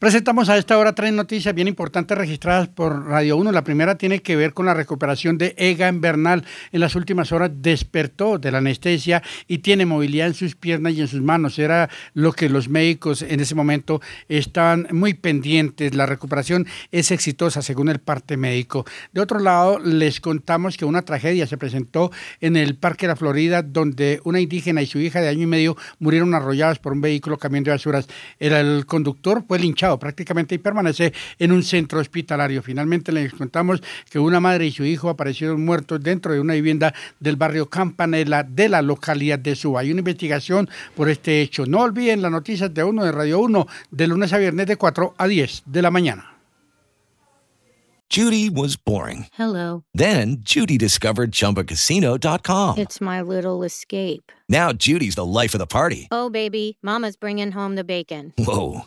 Presentamos a esta hora tres noticias bien importantes registradas por Radio 1. La primera tiene que ver con la recuperación de Egan Bernal. En las últimas horas despertó de la anestesia y tiene movilidad en sus piernas y en sus manos. Era lo que los médicos en ese momento estaban muy pendientes. La recuperación es exitosa según el parte médico. De otro lado, les contamos que una tragedia se presentó en el Parque de la Florida donde una indígena y su hija de año y medio murieron arrolladas por un vehículo camión de basuras. Era el conductor fue linchado prácticamente y permanece en un centro hospitalario. Finalmente les contamos que una madre y su hijo aparecieron muertos dentro de una vivienda del barrio Campanela de la localidad de Suba. Hay una investigación por este hecho. No olviden las noticias de uno de Radio 1 de lunes a viernes de 4 a 10 de la mañana. Judy was boring. Hello. Then Judy discovered chumbacasino.com. It's my little escape. Now Judy's the life of the party. Oh, baby, Mama's bringing home the bacon. Whoa.